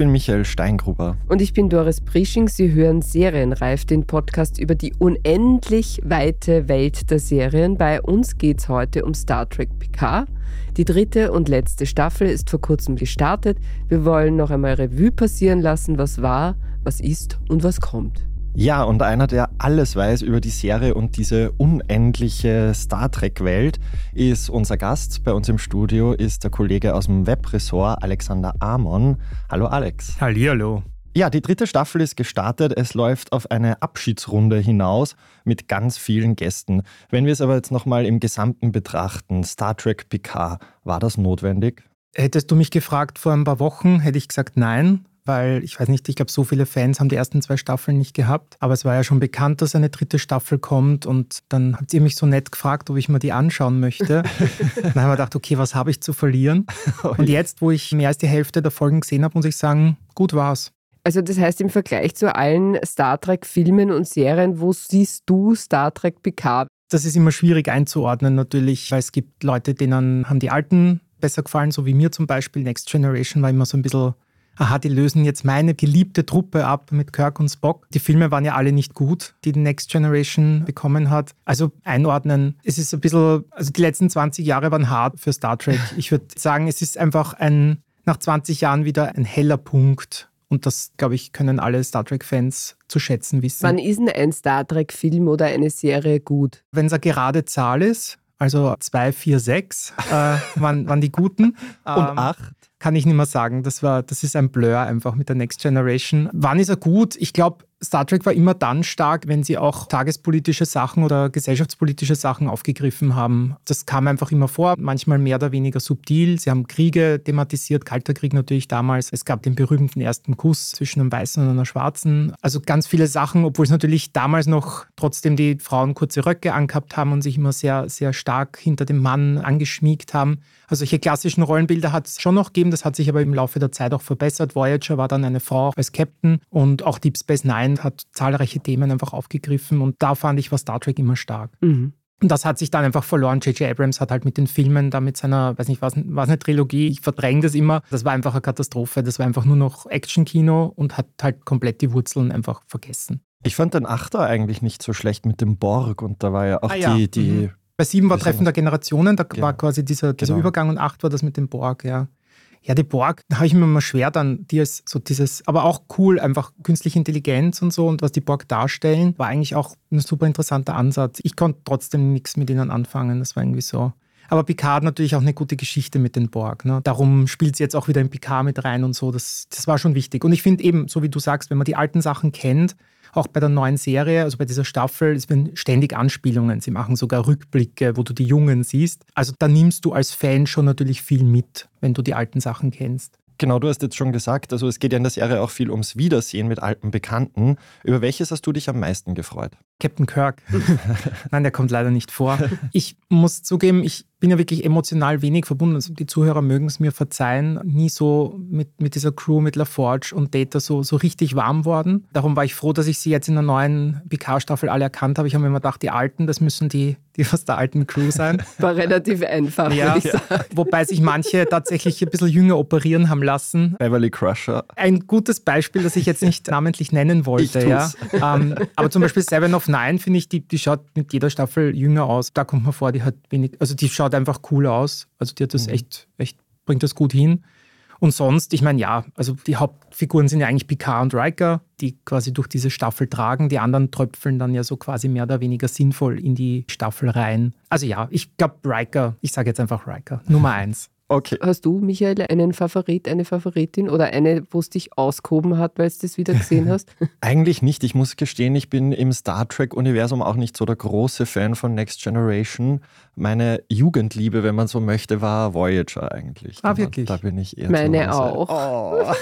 Bin Michael Steingruber. Und ich bin Doris Prisching. Sie hören Serienreif, den Podcast über die unendlich weite Welt der Serien. Bei uns geht es heute um Star Trek Picard. Die dritte und letzte Staffel ist vor kurzem gestartet. Wir wollen noch einmal Revue passieren lassen, was war, was ist und was kommt. Ja, und einer, der alles weiß über die Serie und diese unendliche Star Trek-Welt, ist unser Gast. Bei uns im Studio ist der Kollege aus dem Webressort Alexander Amon. Hallo Alex. Hallihallo. Ja, die dritte Staffel ist gestartet. Es läuft auf eine Abschiedsrunde hinaus mit ganz vielen Gästen. Wenn wir es aber jetzt nochmal im Gesamten betrachten, Star Trek Picard, war das notwendig? Hättest du mich gefragt vor ein paar Wochen, hätte ich gesagt nein weil ich weiß nicht, ich glaube, so viele Fans haben die ersten zwei Staffeln nicht gehabt. Aber es war ja schon bekannt, dass eine dritte Staffel kommt und dann habt ihr mich so nett gefragt, ob ich mir die anschauen möchte. dann haben wir gedacht, okay, was habe ich zu verlieren? Und jetzt, wo ich mehr als die Hälfte der Folgen gesehen habe, muss ich sagen, gut war's. Also das heißt, im Vergleich zu allen Star Trek-Filmen und Serien, wo siehst du Star Trek Picard? Das ist immer schwierig einzuordnen natürlich, weil es gibt Leute, denen haben die alten besser gefallen, so wie mir zum Beispiel. Next Generation war immer so ein bisschen aha, die lösen jetzt meine geliebte Truppe ab mit Kirk und Spock. Die Filme waren ja alle nicht gut, die die Next Generation bekommen hat. Also einordnen, es ist ein bisschen, also die letzten 20 Jahre waren hart für Star Trek. Ich würde sagen, es ist einfach ein, nach 20 Jahren wieder ein heller Punkt. Und das, glaube ich, können alle Star Trek-Fans zu schätzen wissen. Wann ist denn ein Star Trek-Film oder eine Serie gut? Wenn es eine gerade Zahl ist, also 2, 4, 6 äh, waren, waren die guten. Und 8? Kann ich nicht mehr sagen. Das, war, das ist ein Blur einfach mit der Next Generation. Wann ist er gut? Ich glaube, Star Trek war immer dann stark, wenn sie auch tagespolitische Sachen oder gesellschaftspolitische Sachen aufgegriffen haben. Das kam einfach immer vor, manchmal mehr oder weniger subtil. Sie haben Kriege thematisiert, Kalter Krieg natürlich damals. Es gab den berühmten ersten Kuss zwischen einem Weißen und einer Schwarzen. Also ganz viele Sachen, obwohl es natürlich damals noch trotzdem die Frauen kurze Röcke angehabt haben und sich immer sehr, sehr stark hinter dem Mann angeschmiegt haben. Also solche klassischen Rollenbilder hat es schon noch gegeben, das hat sich aber im Laufe der Zeit auch verbessert. Voyager war dann eine Frau als Captain und auch Deep Space Nine hat zahlreiche Themen einfach aufgegriffen und da fand ich war Star Trek immer stark. Mhm. Und das hat sich dann einfach verloren. J.J. Abrams hat halt mit den Filmen, da mit seiner, weiß nicht, was, was eine Trilogie, ich verdränge das immer. Das war einfach eine Katastrophe. Das war einfach nur noch Action-Kino und hat halt komplett die Wurzeln einfach vergessen. Ich fand den Achter eigentlich nicht so schlecht mit dem Borg und da war ja auch ah, ja. die, die mhm. Bei sieben war Treffen der Generationen, da genau. war quasi dieser, dieser genau. Übergang und acht war das mit dem Borg, ja. Ja, die Borg, da habe ich mir immer schwer dann, die als so dieses, aber auch cool, einfach künstliche Intelligenz und so und was die Borg darstellen, war eigentlich auch ein super interessanter Ansatz. Ich konnte trotzdem nichts mit ihnen anfangen, das war irgendwie so. Aber Picard natürlich auch eine gute Geschichte mit den Borg. Ne? Darum spielt sie jetzt auch wieder in Picard mit rein und so. Das, das war schon wichtig. Und ich finde eben, so wie du sagst, wenn man die alten Sachen kennt, auch bei der neuen Serie, also bei dieser Staffel, es werden ständig Anspielungen. Sie machen sogar Rückblicke, wo du die Jungen siehst. Also da nimmst du als Fan schon natürlich viel mit, wenn du die alten Sachen kennst. Genau, du hast jetzt schon gesagt, also es geht ja in der Serie auch viel ums Wiedersehen mit alten Bekannten. Über welches hast du dich am meisten gefreut? Captain Kirk. Nein, der kommt leider nicht vor. Ich muss zugeben, ich bin ja wirklich emotional wenig verbunden. Also die Zuhörer mögen es mir verzeihen. Nie so mit, mit dieser Crew, mit LaForge und Data so, so richtig warm worden. Darum war ich froh, dass ich sie jetzt in der neuen PK-Staffel alle erkannt habe. Ich habe mir immer gedacht, die Alten, das müssen die, die aus der alten Crew sein. War relativ einfach. Ja, ja. wobei sich manche tatsächlich ein bisschen jünger operieren haben lassen. Beverly Crusher. Ein gutes Beispiel, das ich jetzt nicht namentlich nennen wollte. Ja. Ähm, aber zum Beispiel Seven of Nine, finde ich, die, die schaut mit jeder Staffel jünger aus. Da kommt man vor, die hat wenig, also die schaut einfach cool aus. Also die hat das mhm. echt, echt, bringt das gut hin. Und sonst, ich meine, ja, also die Hauptfiguren sind ja eigentlich Picard und Riker, die quasi durch diese Staffel tragen. Die anderen tröpfeln dann ja so quasi mehr oder weniger sinnvoll in die Staffel rein. Also ja, ich glaube Riker, ich sage jetzt einfach Riker, Nummer eins. Okay. Hast du, Michael, einen Favorit, eine Favoritin oder eine, wo es dich ausgehoben hat, weil du das wieder gesehen hast? Eigentlich nicht. Ich muss gestehen, ich bin im Star Trek-Universum auch nicht so der große Fan von Next Generation. Meine Jugendliebe, wenn man so möchte, war Voyager eigentlich. Ah, wirklich? Da bin ich eher Meine auch. Oh.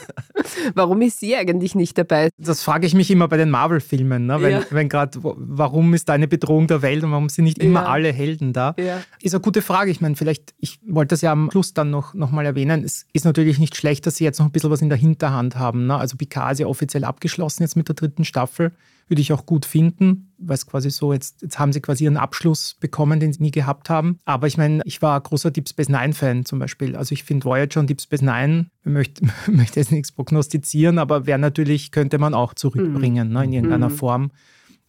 Warum ist sie eigentlich nicht dabei? Das frage ich mich immer bei den Marvel-Filmen, ne? wenn, Ja. wenn gerade, warum ist da eine Bedrohung der Welt und warum sind nicht immer Ja. alle Helden da? Ja. Ist eine gute Frage. Ich meine, vielleicht, ich wollte das ja am Schluss dann noch, noch mal erwähnen. Es ist natürlich nicht schlecht, dass sie jetzt noch ein bisschen was in der Hinterhand haben. Ne? Also Picard ist ja offiziell abgeschlossen jetzt mit der dritten Staffel. Würde ich auch gut finden, weil es quasi so, jetzt, jetzt haben sie quasi ihren Abschluss bekommen, den sie nie gehabt haben. Aber ich meine, ich war großer Deep Space Nine-Fan zum Beispiel. Also ich finde Voyager und Deep Space Nine, ich möchte, möchte jetzt nichts prognostizieren, aber wäre natürlich, könnte man auch zurückbringen ne? in irgendeiner Mhm. Form.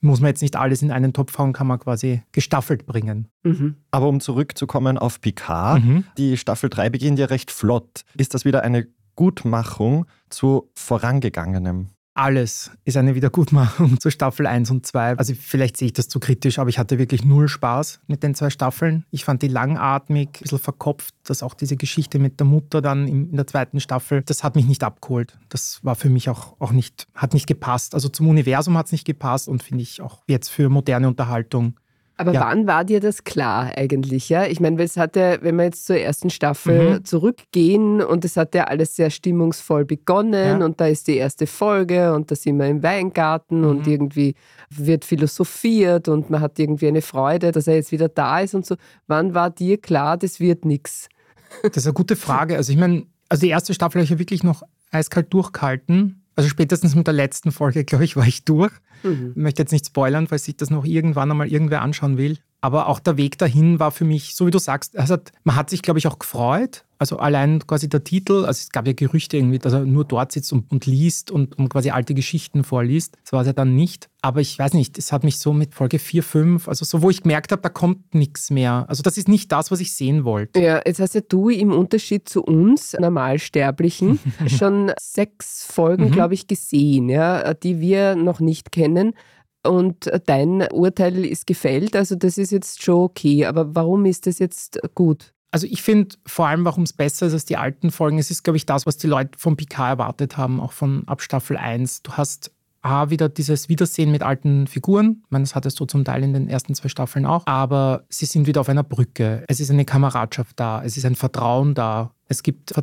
Muss man jetzt nicht alles in einen Topf hauen, kann man quasi gestaffelt bringen. Mhm. Aber um zurückzukommen auf Picard, Mhm. die Staffel 3 beginnt ja recht flott. Ist das wieder eine Gutmachung zu vorangegangenem? Alles ist eine Wiedergutmachung zu Staffel 1 und 2. Also vielleicht sehe ich das zu kritisch, aber ich hatte wirklich null Spaß mit den zwei Staffeln. Ich fand die langatmig, ein bisschen verkopft, dass auch diese Geschichte mit der Mutter dann in der zweiten Staffel, das hat mich nicht abgeholt. Das war für mich auch, auch nicht, hat nicht gepasst. Also zum Universum hat es nicht gepasst und finde ich auch jetzt für moderne Unterhaltung. Aber Ja. wann war dir das klar eigentlich? Ja, ich meine, es hat ja, wenn wir jetzt zur ersten Staffel Mhm. zurückgehen und es hat ja alles sehr stimmungsvoll begonnen Ja. und da ist die erste Folge und da sind wir im Weingarten und Mhm. irgendwie wird philosophiert und man hat irgendwie eine Freude, dass er jetzt wieder da ist und so. Wann war dir klar, das wird nichts? Das ist eine gute Frage. Also ich meine, also die erste Staffel habe ich ja wirklich noch eiskalt durchgehalten. Also spätestens mit der letzten Folge, glaube ich, war ich durch. Mhm. Ich möchte jetzt nicht spoilern, falls sich das noch irgendwann einmal irgendwer anschauen will. Aber auch der Weg dahin war für mich, so wie du sagst, also man hat sich, glaube ich, auch gefreut. Also allein quasi der Titel, also es gab ja Gerüchte irgendwie, dass er nur dort sitzt und, und liest und, und quasi alte Geschichten vorliest. Das war es ja dann nicht. Aber ich weiß nicht, es hat mich so mit Folge 4, 5, also so, wo ich gemerkt habe, da kommt nichts mehr. Also das ist nicht das, was ich sehen wollte. Ja, jetzt hast ja du im Unterschied zu uns Normalsterblichen schon sechs Folgen, Mhm. glaube ich, gesehen, ja, die wir noch nicht kennen. Und dein Urteil ist gefällt, also das ist jetzt schon okay. Aber warum ist das jetzt gut? Also ich finde vor allem, warum es besser ist als die alten Folgen, es ist, glaube ich, das, was die Leute von Picard erwartet haben, auch von ab Staffel 1. Du hast A, wieder dieses Wiedersehen mit alten Figuren. Ich meine, das hattest du zum Teil in den ersten zwei Staffeln auch. Aber sie sind wieder auf einer Brücke. Es ist eine Kameradschaft da. Es ist ein Vertrauen da. Es gibt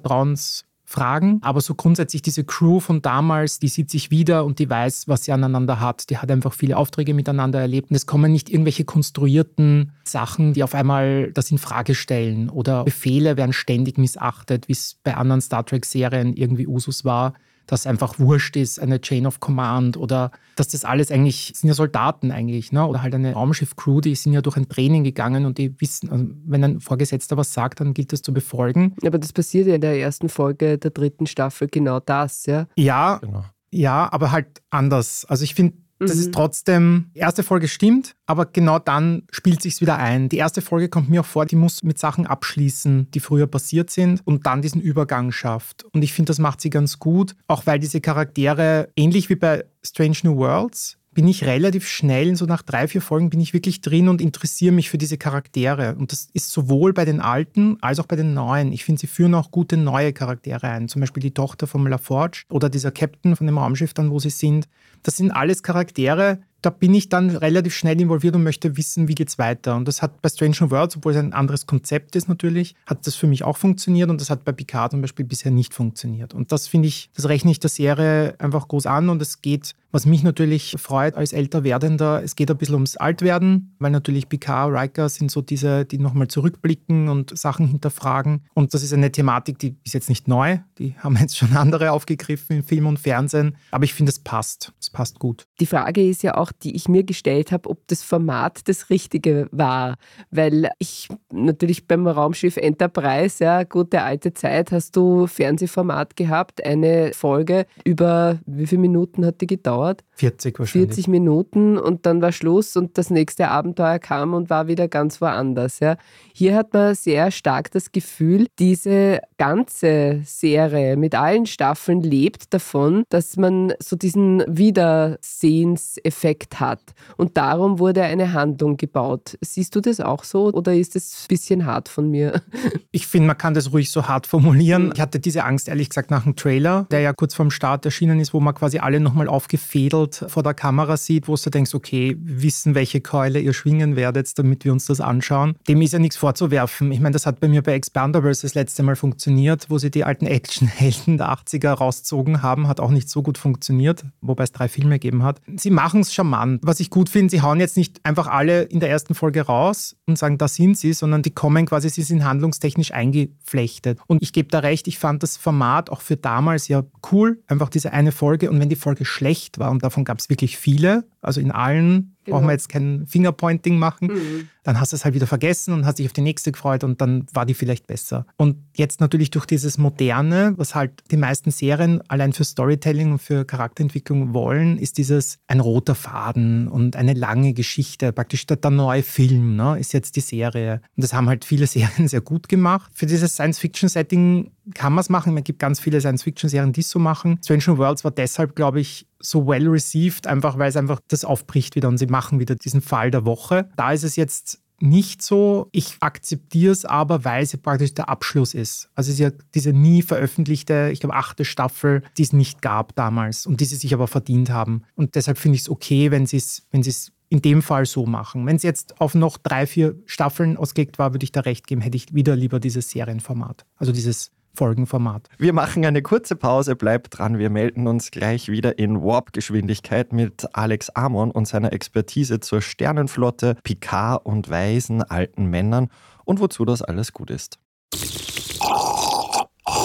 Vertrauensfragen. Aber so grundsätzlich diese Crew von damals, die sieht sich wieder und die weiß, was sie aneinander hat. Die hat einfach viele Aufträge miteinander erlebt. Und es kommen nicht irgendwelche konstruierten Sachen, die auf einmal das in Frage stellen. Oder Befehle werden ständig missachtet, wie es bei anderen Star Trek-Serien irgendwie Usus war dass einfach wurscht ist, eine Chain of Command oder dass das alles eigentlich, sind ja Soldaten eigentlich, ne? oder halt eine Raumschiff-Crew, die sind ja durch ein Training gegangen und die wissen, also wenn ein Vorgesetzter was sagt, dann gilt das zu befolgen. Aber das passiert ja in der ersten Folge der dritten Staffel genau das, ja. Ja, Genau. ja, aber halt anders. Also ich finde, das Mhm. ist trotzdem, erste Folge stimmt, aber genau dann spielt sich's wieder ein. Die erste Folge kommt mir auch vor, die muss mit Sachen abschließen, die früher passiert sind und dann diesen Übergang schafft. Und ich finde, das macht sie ganz gut, auch weil diese Charaktere, ähnlich wie bei Strange New Worlds, bin ich relativ schnell, so nach drei, vier Folgen bin ich wirklich drin und interessiere mich für diese Charaktere. Und das ist sowohl bei den alten als auch bei den neuen. Ich finde, sie führen auch gute neue Charaktere ein. Zum Beispiel die Tochter von LaForge oder dieser Captain von dem Raumschiff dann, wo sie sind. Das sind alles Charaktere, da bin ich dann relativ schnell involviert und möchte wissen, wie geht's weiter. Und das hat bei Strange New Worlds, obwohl es ein anderes Konzept ist natürlich, hat das für mich auch funktioniert und das hat bei Picard zum Beispiel bisher nicht funktioniert. Und das finde ich, das rechne ich der Serie einfach groß an und es geht, was mich natürlich freut als älter werdender, es geht ein bisschen ums Altwerden, weil natürlich Picard, Riker sind so diese, die nochmal zurückblicken und Sachen hinterfragen. Und das ist eine Thematik, die ist jetzt nicht neu, die haben jetzt schon andere aufgegriffen in Film und Fernsehen, aber ich finde, es passt, es passt gut. Die Frage ist ja auch, die ich mir gestellt habe, ob das Format das Richtige war. Weil ich natürlich beim Raumschiff Enterprise, ja, gute alte Zeit, hast du Fernsehformat gehabt, eine Folge über, wie viele Minuten hat die gedauert? Gedauert? 40 wahrscheinlich. 40 Minuten und dann war Schluss und das nächste Abenteuer kam und war wieder ganz woanders. Ja. Hier hat man sehr stark das Gefühl, diese ganze Serie mit allen Staffeln lebt davon, dass man so diesen Wiedersehenseffekt hat. Und darum wurde eine Handlung gebaut. Siehst du das auch so oder ist das ein bisschen hart von mir? Ich finde, man kann das ruhig so hart formulieren. Ich hatte diese Angst, ehrlich gesagt, nach dem Trailer, der ja kurz vorm Start erschienen ist, wo man quasi alle nochmal aufgefädelt vor der Kamera sieht, wo du denkst, okay, wissen, welche Keule ihr schwingen werdet, damit wir uns das anschauen. Dem ist ja nichts vorzuwerfen. Ich meine, das hat bei mir bei Expandables das letzte Mal funktioniert, wo sie die alten Actionhelden der 80er rauszogen haben, hat auch nicht so gut funktioniert, wobei es drei Filme gegeben hat. Sie machen es charmant. Was ich gut finde, sie hauen jetzt nicht einfach alle in der ersten Folge raus und sagen, da sind sie, sondern die kommen quasi, sie sind handlungstechnisch eingeflechtet. Und ich gebe da recht, ich fand das Format auch für damals ja cool, einfach diese eine Folge. Und wenn die Folge schlecht war, und davon gab es wirklich viele, also in allen Genau. Brauchen wir jetzt kein Fingerpointing machen. Mhm. Dann hast du es halt wieder vergessen und hast dich auf die nächste gefreut und dann war die vielleicht besser. Und jetzt natürlich durch dieses Moderne, was halt die meisten Serien allein für Storytelling und für Charakterentwicklung wollen, ist dieses ein roter Faden und eine lange Geschichte. Praktisch der, der neue Film ne, ist jetzt die Serie. Und das haben halt viele Serien sehr gut gemacht. Für dieses Science-Fiction-Setting kann man es machen. Es gibt ganz viele Science-Fiction-Serien, die es so machen. Strange Worlds war deshalb, glaube ich, so well received, einfach weil es einfach das aufbricht wieder und sie machen wieder diesen Fall der Woche. Da ist es jetzt nicht so. Ich akzeptiere es aber, weil sie praktisch der Abschluss ist. Also es ist ja diese nie veröffentlichte, ich glaube, achte Staffel, die es nicht gab damals und die sie sich aber verdient haben. Und deshalb finde ich es okay, wenn sie es, wenn sie es in dem Fall so machen. Wenn es jetzt auf noch drei, vier Staffeln ausgelegt war, würde ich da recht geben, hätte ich wieder lieber dieses Serienformat. Also dieses Folgenformat. Wir machen eine kurze Pause, bleibt dran. Wir melden uns gleich wieder in Warp-Geschwindigkeit mit Alex Amon und seiner Expertise zur Sternenflotte, Picard und weisen alten Männern und wozu das alles gut ist.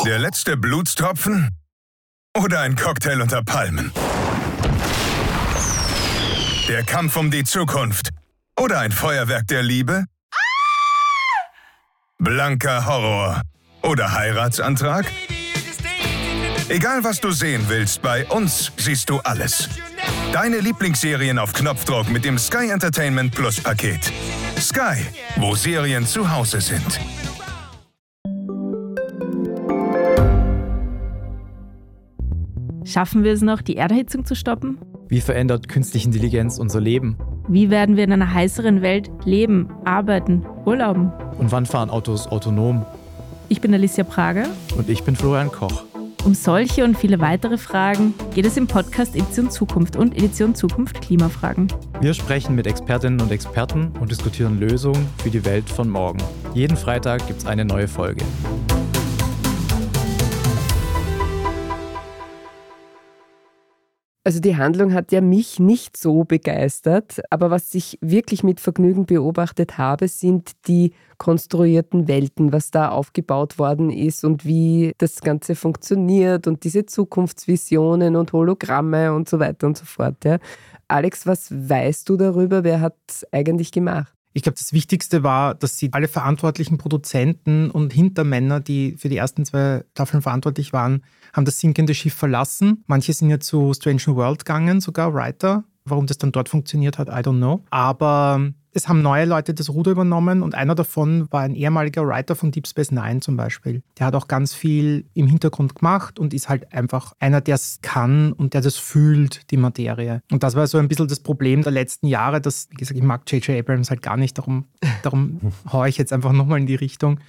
Der letzte Blutstropfen oder ein Cocktail unter Palmen? Der Kampf um die Zukunft oder ein Feuerwerk der Liebe? Blanker Horror oder Heiratsantrag? Egal was du sehen willst, bei uns siehst du alles. Deine Lieblingsserien auf Knopfdruck mit dem Sky Entertainment Plus Paket. Sky, wo Serien zu Hause sind. Schaffen wir es noch, die Erderhitzung zu stoppen? Wie verändert künstliche Intelligenz unser Leben? Wie werden wir in einer heißeren Welt leben, arbeiten, urlauben? Und wann fahren Autos autonom? Ich bin Alicia Prager. Und ich bin Florian Koch. Um solche und viele weitere Fragen geht es im Podcast Edition Zukunft und Edition Zukunft Klimafragen. Wir sprechen mit Expertinnen und Experten und diskutieren Lösungen für die Welt von morgen. Jeden Freitag gibt es eine neue Folge. Also die Handlung hat ja mich nicht so begeistert, aber was ich wirklich mit Vergnügen beobachtet habe, sind die konstruierten Welten, was da aufgebaut worden ist und wie das Ganze funktioniert und diese Zukunftsvisionen und Hologramme und so weiter und so fort. Ja. Alex, was weißt du darüber? Wer hat es eigentlich gemacht? Ich glaube, das Wichtigste war, dass sie alle verantwortlichen Produzenten und Hintermänner, die für die ersten zwei Staffeln verantwortlich waren, haben das sinkende Schiff verlassen. Manche sind ja zu Strange New World gegangen, sogar Writer. Warum das dann dort funktioniert hat, I don't know. Aber es haben neue Leute das Ruder übernommen und einer davon war ein ehemaliger Writer von Deep Space Nine zum Beispiel. Der hat auch ganz viel im Hintergrund gemacht und ist halt einfach einer, der es kann und der das fühlt, die Materie. Und das war so ein bisschen das Problem der letzten Jahre, dass, wie gesagt, ich mag J.J. Abrams halt gar nicht, darum, darum haue ich jetzt einfach nochmal in die Richtung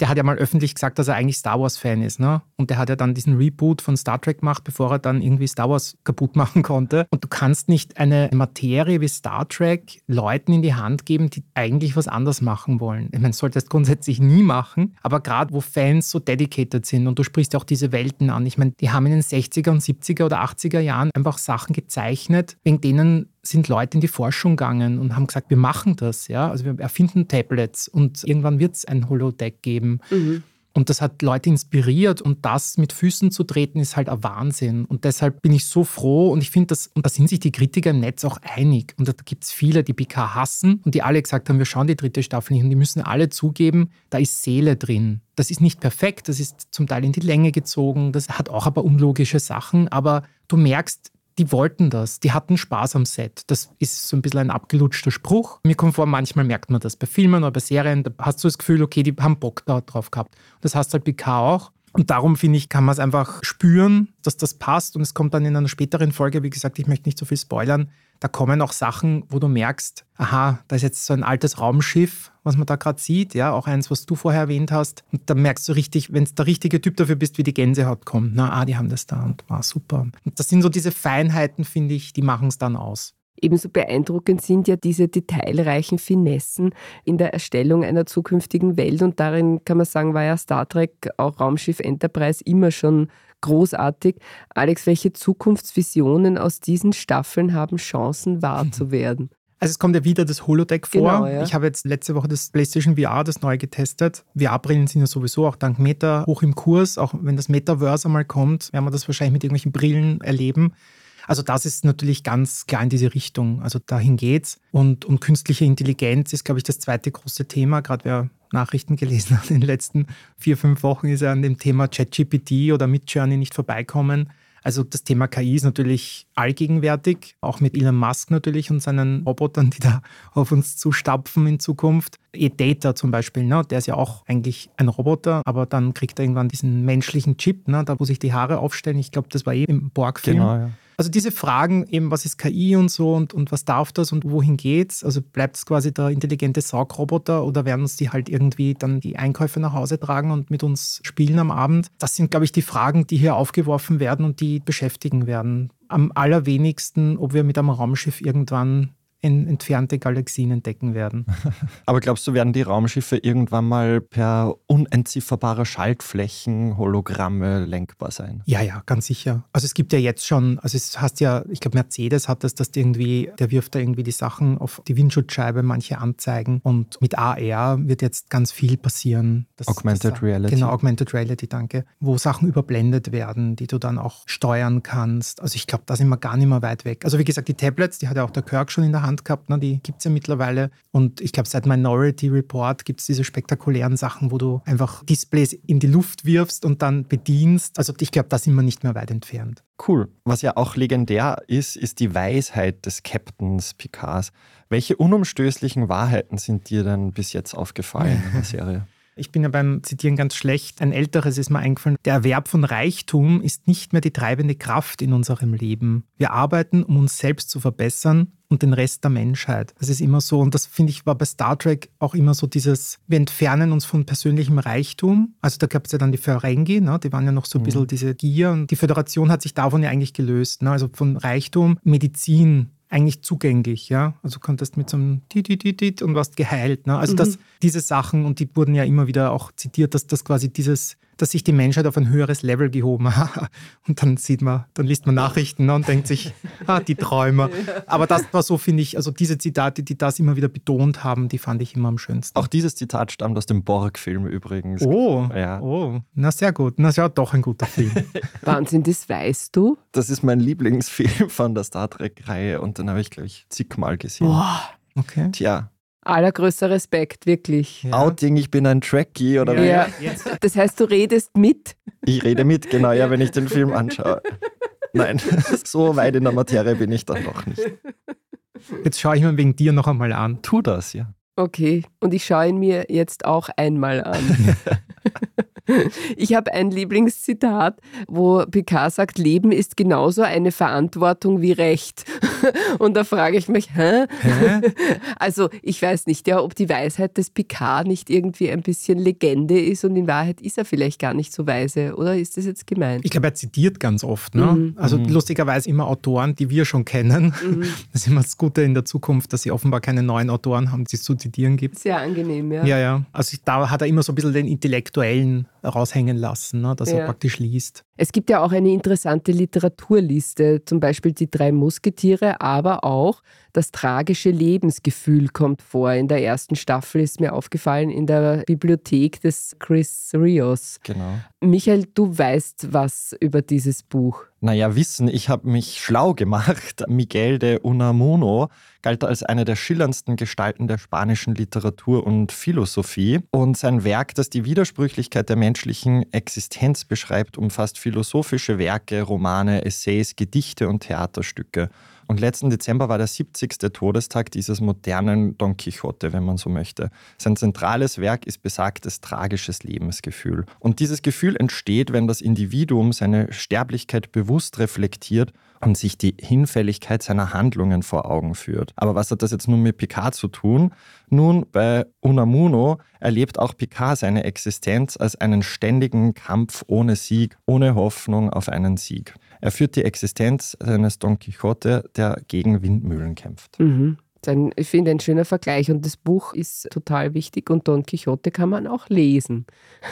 der hat ja mal öffentlich gesagt, dass er eigentlich Star Wars-Fan ist. Ne? Und der hat ja dann diesen Reboot von Star Trek gemacht, bevor er dann irgendwie Star Wars kaputt machen konnte. Und du kannst nicht eine Materie wie Star Trek Leuten in die Hand geben, die eigentlich was anders machen wollen. Ich meine, solltest du grundsätzlich nie machen, aber gerade wo Fans so dedicated sind und du sprichst auch diese Welten an. Ich meine, die haben in den 60er und 70er oder 80er Jahren einfach Sachen gezeichnet, wegen denen sind Leute in die Forschung gegangen und haben gesagt, wir machen das, ja. Also wir erfinden Tablets und irgendwann wird es ein Holodeck geben. Mhm. Und das hat Leute inspiriert und das mit Füßen zu treten ist halt ein Wahnsinn. Und deshalb bin ich so froh und ich finde das, und da sind sich die Kritiker im Netz auch einig. Und da gibt es viele, die PK hassen und die alle gesagt haben, wir schauen die dritte Staffel nicht. Und die müssen alle zugeben, da ist Seele drin. Das ist nicht perfekt, das ist zum Teil in die Länge gezogen, das hat auch aber unlogische Sachen, aber du merkst, die wollten das. Die hatten Spaß am Set. Das ist so ein bisschen ein abgelutschter Spruch. Mir kommt vor, manchmal merkt man das bei Filmen oder bei Serien. Da hast du das Gefühl, okay, die haben Bock da drauf gehabt. Das hast halt PK auch. Und darum finde ich, kann man es einfach spüren, dass das passt. Und es kommt dann in einer späteren Folge, wie gesagt, ich möchte nicht so viel spoilern, da kommen auch Sachen, wo du merkst, aha, da ist jetzt so ein altes Raumschiff, was man da gerade sieht, ja, auch eins, was du vorher erwähnt hast. Und da merkst du richtig, wenn es der richtige Typ dafür bist, wie die Gänsehaut kommt. Na, ah, die haben das da und war ah, super. Und das sind so diese Feinheiten, finde ich, die machen es dann aus. Ebenso beeindruckend sind ja diese detailreichen Finessen in der Erstellung einer zukünftigen Welt. Und darin kann man sagen, war ja Star Trek, auch Raumschiff Enterprise, immer schon großartig. Alex, welche Zukunftsvisionen aus diesen Staffeln haben Chancen wahr zu werden? Also es kommt ja wieder das Holodeck vor. Genau, ja. Ich habe jetzt letzte Woche das PlayStation VR, das neu getestet. VR-Brillen sind ja sowieso auch dank Meta hoch im Kurs. Auch wenn das Metaverse einmal kommt, werden wir das wahrscheinlich mit irgendwelchen Brillen erleben. Also das ist natürlich ganz klar in diese Richtung. Also dahin geht's. Und, und künstliche Intelligenz ist, glaube ich, das zweite große Thema. Gerade wer Nachrichten gelesen hat in den letzten vier, fünf Wochen, ist er an dem Thema ChatGPT oder Midjourney nicht vorbeikommen. Also das Thema KI ist natürlich allgegenwärtig, auch mit Elon Musk natürlich und seinen Robotern, die da auf uns zustapfen in Zukunft. E-Data zum Beispiel, ne? der ist ja auch eigentlich ein Roboter, aber dann kriegt er irgendwann diesen menschlichen Chip, ne? da wo sich die Haare aufstellen. Ich glaube, das war eh im Borg-Film. Genau, ja. Also diese Fragen eben, was ist KI und so und, und was darf das und wohin geht's? Also bleibt es quasi der intelligente Saugroboter oder werden uns die halt irgendwie dann die Einkäufe nach Hause tragen und mit uns spielen am Abend? Das sind, glaube ich, die Fragen, die hier aufgeworfen werden und die beschäftigen werden. Am allerwenigsten, ob wir mit einem Raumschiff irgendwann in entfernte Galaxien entdecken werden. Aber glaubst du, werden die Raumschiffe irgendwann mal per unentzifferbarer Schaltflächen, Hologramme lenkbar sein? Ja, ja, ganz sicher. Also es gibt ja jetzt schon, also es hast ja, ich glaube Mercedes hat das, dass irgendwie, der wirft da irgendwie die Sachen auf die Windschutzscheibe, manche anzeigen und mit AR wird jetzt ganz viel passieren. Das, Augmented das, Reality. Genau, Augmented Reality, danke. Wo Sachen überblendet werden, die du dann auch steuern kannst. Also ich glaube, da sind wir gar nicht mehr weit weg. Also wie gesagt, die Tablets, die hat ja auch der Kirk schon in der Hand Hand gehabt, ne? die gibt es ja mittlerweile. Und ich glaube, seit Minority Report gibt es diese spektakulären Sachen, wo du einfach Displays in die Luft wirfst und dann bedienst. Also ich glaube, da sind wir nicht mehr weit entfernt. Cool. Was ja auch legendär ist, ist die Weisheit des Captains Picards. Welche unumstößlichen Wahrheiten sind dir denn bis jetzt aufgefallen in der Serie? Ich bin ja beim Zitieren ganz schlecht. Ein älteres ist mir eingefallen. Der Erwerb von Reichtum ist nicht mehr die treibende Kraft in unserem Leben. Wir arbeiten, um uns selbst zu verbessern und den Rest der Menschheit. Das ist immer so. Und das finde ich war bei Star Trek auch immer so dieses, wir entfernen uns von persönlichem Reichtum. Also da gab es ja dann die Ferengi, ne? die waren ja noch so ein bisschen mhm. diese Gier. Und die Föderation hat sich davon ja eigentlich gelöst. Ne? Also von Reichtum, Medizin, eigentlich zugänglich, ja. Also du konntest mit so einem Dit und warst geheilt. Ne? Also mhm. das, diese Sachen, und die wurden ja immer wieder auch zitiert, dass das quasi dieses dass sich die Menschheit auf ein höheres Level gehoben hat. Und dann sieht man, dann liest man Nachrichten ne, und denkt sich, ah, die Träumer. Aber das war so, finde ich, also diese Zitate, die das immer wieder betont haben, die fand ich immer am schönsten. Auch dieses Zitat stammt aus dem Borg-Film übrigens. Oh, ja. oh, na sehr gut. Na, ist ja doch ein guter Film. Wahnsinn, das weißt du? Das ist mein Lieblingsfilm von der Star Trek-Reihe und den habe ich, glaube ich, zigmal gesehen. Boah. Okay. Tja, Allergrößter Respekt, wirklich. Ja. Outing, ich bin ein Trekkie oder ja. ja. Das heißt, du redest mit? Ich rede mit, genau, ja, wenn ich den Film anschaue. Nein, so weit in der Materie bin ich dann noch nicht. Jetzt schaue ich mir wegen dir noch einmal an. Tu das, ja. Okay, und ich schaue ihn mir jetzt auch einmal an. Ich habe ein Lieblingszitat, wo Picard sagt, Leben ist genauso eine Verantwortung wie Recht. Und da frage ich mich, hä? hä? Also ich weiß nicht, ja, ob die Weisheit des Picard nicht irgendwie ein bisschen Legende ist und in Wahrheit ist er vielleicht gar nicht so weise, oder ist das jetzt gemeint? Ich glaube, er zitiert ganz oft. Ne? Mhm. Also mhm. lustigerweise immer Autoren, die wir schon kennen. Mhm. Das ist immer das Gute in der Zukunft, dass sie offenbar keine neuen Autoren haben, die es zu zitieren gibt. Sehr angenehm, ja. Ja, ja. Also da hat er immer so ein bisschen den intellektuellen raushängen lassen, ne, dass ja. er praktisch liest. Es gibt ja auch eine interessante Literaturliste, zum Beispiel die drei Musketiere, aber auch das tragische Lebensgefühl kommt vor. In der ersten Staffel ist mir aufgefallen in der Bibliothek des Chris Rios. Genau. Michael, du weißt was über dieses Buch. Naja, wissen, ich habe mich schlau gemacht. Miguel de Unamuno galt als eine der schillerndsten Gestalten der spanischen Literatur und Philosophie. Und sein Werk, das die Widersprüchlichkeit der menschlichen Existenz beschreibt, umfasst philosophische Werke, Romane, Essays, Gedichte und Theaterstücke. Und letzten Dezember war der 70. Todestag dieses modernen Don Quixote, wenn man so möchte. Sein zentrales Werk ist besagtes tragisches Lebensgefühl. Und dieses Gefühl entsteht, wenn das Individuum seine Sterblichkeit bewusst reflektiert und sich die Hinfälligkeit seiner Handlungen vor Augen führt. Aber was hat das jetzt nun mit Picard zu tun? Nun, bei Unamuno erlebt auch Picard seine Existenz als einen ständigen Kampf ohne Sieg, ohne Hoffnung auf einen Sieg. Er führt die Existenz eines Don Quixote, der gegen Windmühlen kämpft. Mhm. Ich finde ein schöner Vergleich und das Buch ist total wichtig und Don Quixote kann man auch lesen.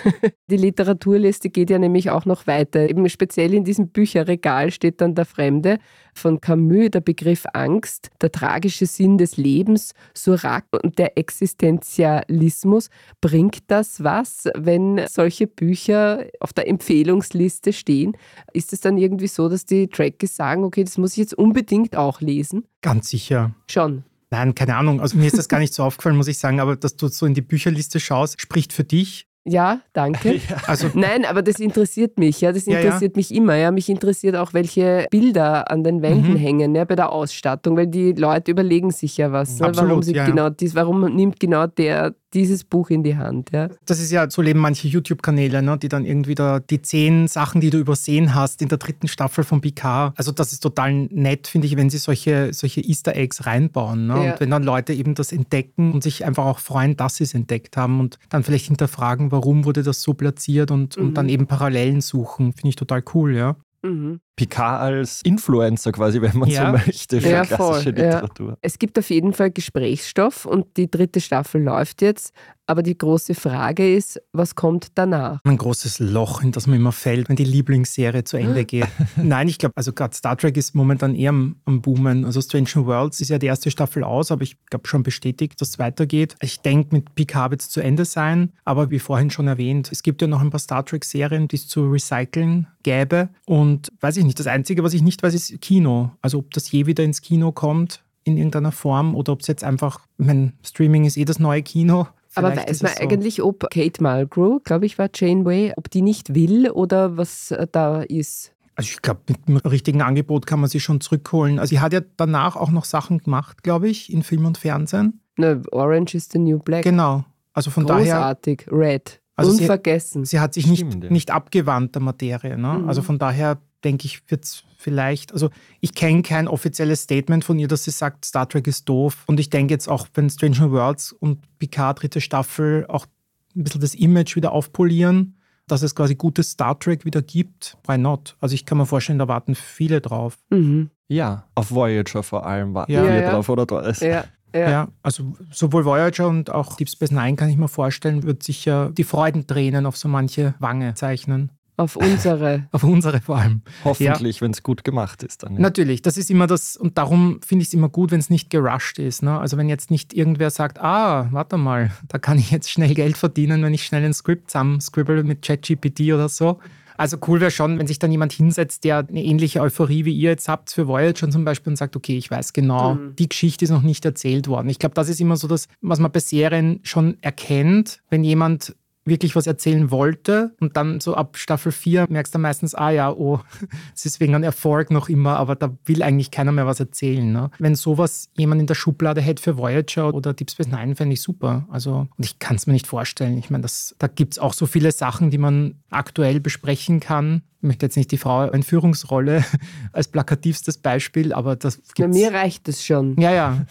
die Literaturliste geht ja nämlich auch noch weiter. Eben speziell in diesem Bücherregal steht dann der Fremde von Camus, der Begriff Angst, der tragische Sinn des Lebens, Surak und der Existenzialismus. Bringt das was, wenn solche Bücher auf der Empfehlungsliste stehen? Ist es dann irgendwie so, dass die Trekkies sagen, okay, das muss ich jetzt unbedingt auch lesen? Ganz sicher. Schon. Nein, keine Ahnung. Also mir ist das gar nicht so aufgefallen, muss ich sagen, aber dass du so in die Bücherliste schaust, spricht für dich. Ja, danke. Also, Nein, aber das interessiert mich. Ja, das interessiert ja, ja. mich immer. Ja, mich interessiert auch, welche Bilder an den Wänden mhm. hängen ja, bei der Ausstattung, weil die Leute überlegen sich ja was. Absolut, ne? warum, sie ja, genau dies, warum nimmt genau der dieses Buch in die Hand. Ja. Das ist ja, so leben manche YouTube-Kanäle, ne, die dann irgendwie da die zehn Sachen, die du übersehen hast in der dritten Staffel von PK. Also das ist total nett, finde ich, wenn sie solche, solche Easter Eggs reinbauen. Ne? Ja. Und wenn dann Leute eben das entdecken und sich einfach auch freuen, dass sie es entdeckt haben und dann vielleicht hinterfragen, warum wurde das so platziert und, mhm. und dann eben Parallelen suchen, finde ich total cool, ja. Mhm. Picard als Influencer quasi, wenn man ja. so möchte, für ja, klassische voll, Literatur. Ja. Es gibt auf jeden Fall Gesprächsstoff und die dritte Staffel läuft jetzt. Aber die große Frage ist, was kommt danach? Ein großes Loch, in das man immer fällt, wenn die Lieblingsserie zu Ende geht. Nein, ich glaube, also gerade Star Trek ist momentan eher am, am Boomen. Also Strange Worlds ist ja die erste Staffel aus, aber ich glaube schon bestätigt, dass es weitergeht. Ich denke, mit Picard wird es zu Ende sein. Aber wie vorhin schon erwähnt, es gibt ja noch ein paar Star Trek-Serien, die es zu recyceln gäbe. Und weiß ich nicht, das Einzige, was ich nicht weiß, ist Kino. Also ob das je wieder ins Kino kommt in irgendeiner Form oder ob es jetzt einfach, ich meine, Streaming ist eh das neue Kino. Aber weiß man so. eigentlich, ob Kate Mulgrew, glaube ich, war Janeway, ob die nicht will oder was äh, da ist? Also ich glaube, mit dem richtigen Angebot kann man sie schon zurückholen. Also sie hat ja danach auch noch Sachen gemacht, glaube ich, in Film und Fernsehen. Ne, Orange is the New Black. Genau. Also von Großartig. daher. Red. Also Unvergessen. Sie, sie hat sich Stimmt, nicht, ja. nicht abgewandt der Materie. Ne? Mhm. Also von daher denke ich, wird es vielleicht, also ich kenne kein offizielles Statement von ihr, dass sie sagt, Star Trek ist doof. Und ich denke jetzt auch, wenn Stranger Worlds und Picard dritte Staffel auch ein bisschen das Image wieder aufpolieren, dass es quasi gutes Star Trek wieder gibt, why not? Also ich kann mir vorstellen, da warten viele drauf. Mhm. Ja, auf Voyager vor allem warten ja. wir ja, drauf, oder Doris? Ja. Ja. ja. also sowohl Voyager und auch Deep Space Nine kann ich mir vorstellen, wird sicher die Freudentränen auf so manche Wange zeichnen. Auf unsere. Auf unsere vor allem. Hoffentlich, ja. wenn es gut gemacht ist. Dann, ja. Natürlich, das ist immer das, und darum finde ich es immer gut, wenn es nicht gerusht ist. Ne? Also wenn jetzt nicht irgendwer sagt, ah, warte mal, da kann ich jetzt schnell Geld verdienen, wenn ich schnell ein Skript zusammen scribble mit ChatGPT oder so. Also cool wäre schon, wenn sich dann jemand hinsetzt, der eine ähnliche Euphorie wie ihr jetzt habt für Voyager zum Beispiel und sagt, okay, ich weiß genau, mhm. die Geschichte ist noch nicht erzählt worden. Ich glaube, das ist immer so das, was man bei Serien schon erkennt, wenn jemand wirklich was erzählen wollte. Und dann so ab Staffel 4 merkst du meistens, ah ja, oh, es ist wegen einem Erfolg noch immer, aber da will eigentlich keiner mehr was erzählen. Ne? Wenn sowas jemand in der Schublade hätte für Voyager oder Deep Space Nine, fände ich super. Also, und ich kann es mir nicht vorstellen. Ich meine, da gibt es auch so viele Sachen, die man aktuell besprechen kann. Ich möchte jetzt nicht die Frau in Führungsrolle als plakativstes Beispiel, aber das gibt's. Bei mir reicht es schon. Ja, ja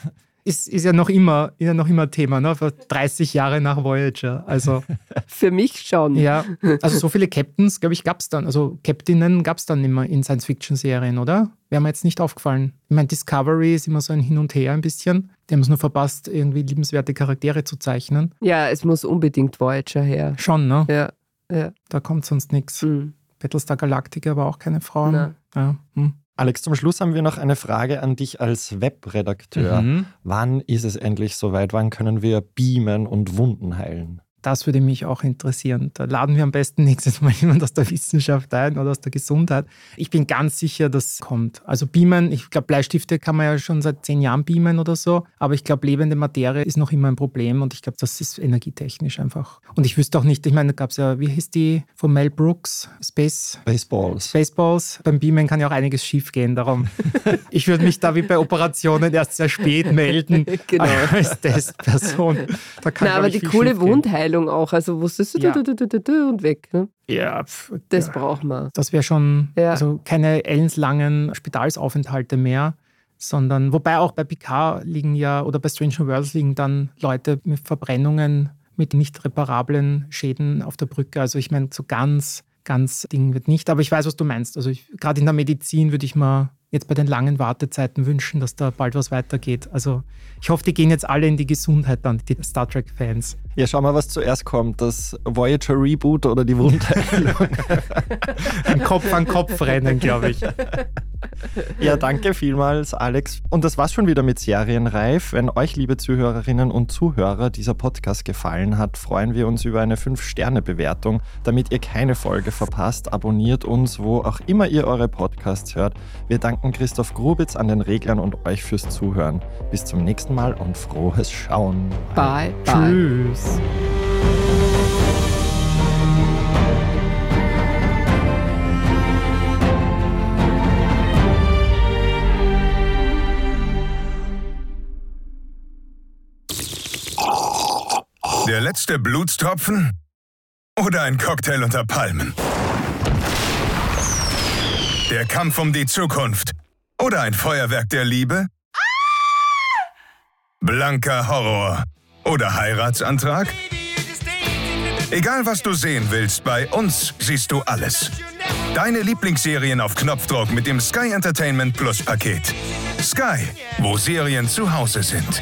ist, ist ja noch immer, ist ja noch immer Thema, ne? 30 Jahre nach Voyager. Also für mich schon. Ja, also so viele Captains, glaube ich, gab es dann, also Captainen gab es dann immer in Science-Fiction-Serien, oder? Wäre mir jetzt nicht aufgefallen. Ich meine, Discovery ist immer so ein Hin und Her ein bisschen. Die haben es nur verpasst, irgendwie liebenswerte Charaktere zu zeichnen. Ja, es muss unbedingt Voyager her. Schon, ne? Ja. ja. Da kommt sonst nichts. Mhm. Battlestar Galactica war auch keine Frauen. Ja. Hm. Alex, zum Schluss haben wir noch eine Frage an dich als Webredakteur. Mhm. Wann ist es endlich soweit? Wann können wir beamen und Wunden heilen? Das würde mich auch interessieren. Da laden wir am besten nächstes Mal jemand aus der Wissenschaft ein oder aus der Gesundheit. Ich bin ganz sicher, das kommt. Also beamen, ich glaube, Bleistifte kann man ja schon seit zehn Jahren beamen oder so, aber ich glaube, lebende Materie ist noch immer ein Problem und ich glaube, das ist energietechnisch einfach. Und ich wüsste auch nicht, ich meine, da gab es ja, wie hieß die von Mel Brooks? Space? Baseballs. Baseballs. Beim Beamen kann ja auch einiges schief gehen, darum. ich würde mich da wie bei Operationen erst sehr spät melden Genau. als Testperson. Da kann, Na, aber die coole schiefgehen. Wundheilung auch. Also wusstest du Ja. du, du, du, du, du, und weg. Ne? Ja, pf, Das ja. braucht man. Das wäre schon Ja. also keine ellenslangen Spitalsaufenthalte mehr, sondern wobei auch bei PK liegen ja oder bei Stranger Worlds liegen dann Leute mit Verbrennungen, mit nicht reparablen Schäden auf der Brücke. Also ich meine, so ganz, ganz Ding wird nicht. Aber ich weiß, was du meinst. Also gerade in der Medizin würde ich mir jetzt bei den langen Wartezeiten wünschen, dass da bald was weitergeht. Also ich hoffe, die gehen jetzt alle in die Gesundheit dann, die Star Trek-Fans. Ja, schau mal, was zuerst kommt. Das Voyager Reboot oder die Wundheilung. Ein Kopf an Kopf rennen, glaube ich. ja, danke vielmals, Alex. Und das war's schon wieder mit Serienreif. Wenn euch, liebe Zuhörerinnen und Zuhörer, dieser Podcast gefallen hat, freuen wir uns über eine 5-Sterne-Bewertung. Damit ihr keine Folge verpasst, abonniert uns, wo auch immer ihr eure Podcasts hört. Wir danken Christoph Grubitz an den Reglern und euch fürs Zuhören. Bis zum nächsten Mal und frohes Schauen. Bye, bye. Tschüss. Der letzte Blutstropfen? Oder ein Cocktail unter Palmen? Der Kampf um die Zukunft? Oder ein Feuerwerk der Liebe? Blanker Horror? Oder Heiratsantrag? Egal was du sehen willst, bei uns siehst du alles. Deine Lieblingsserien auf Knopfdruck mit dem Sky Entertainment Plus Paket. Sky, wo Serien zu Hause sind.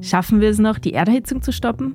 Schaffen wir es noch, die Erderhitzung zu stoppen?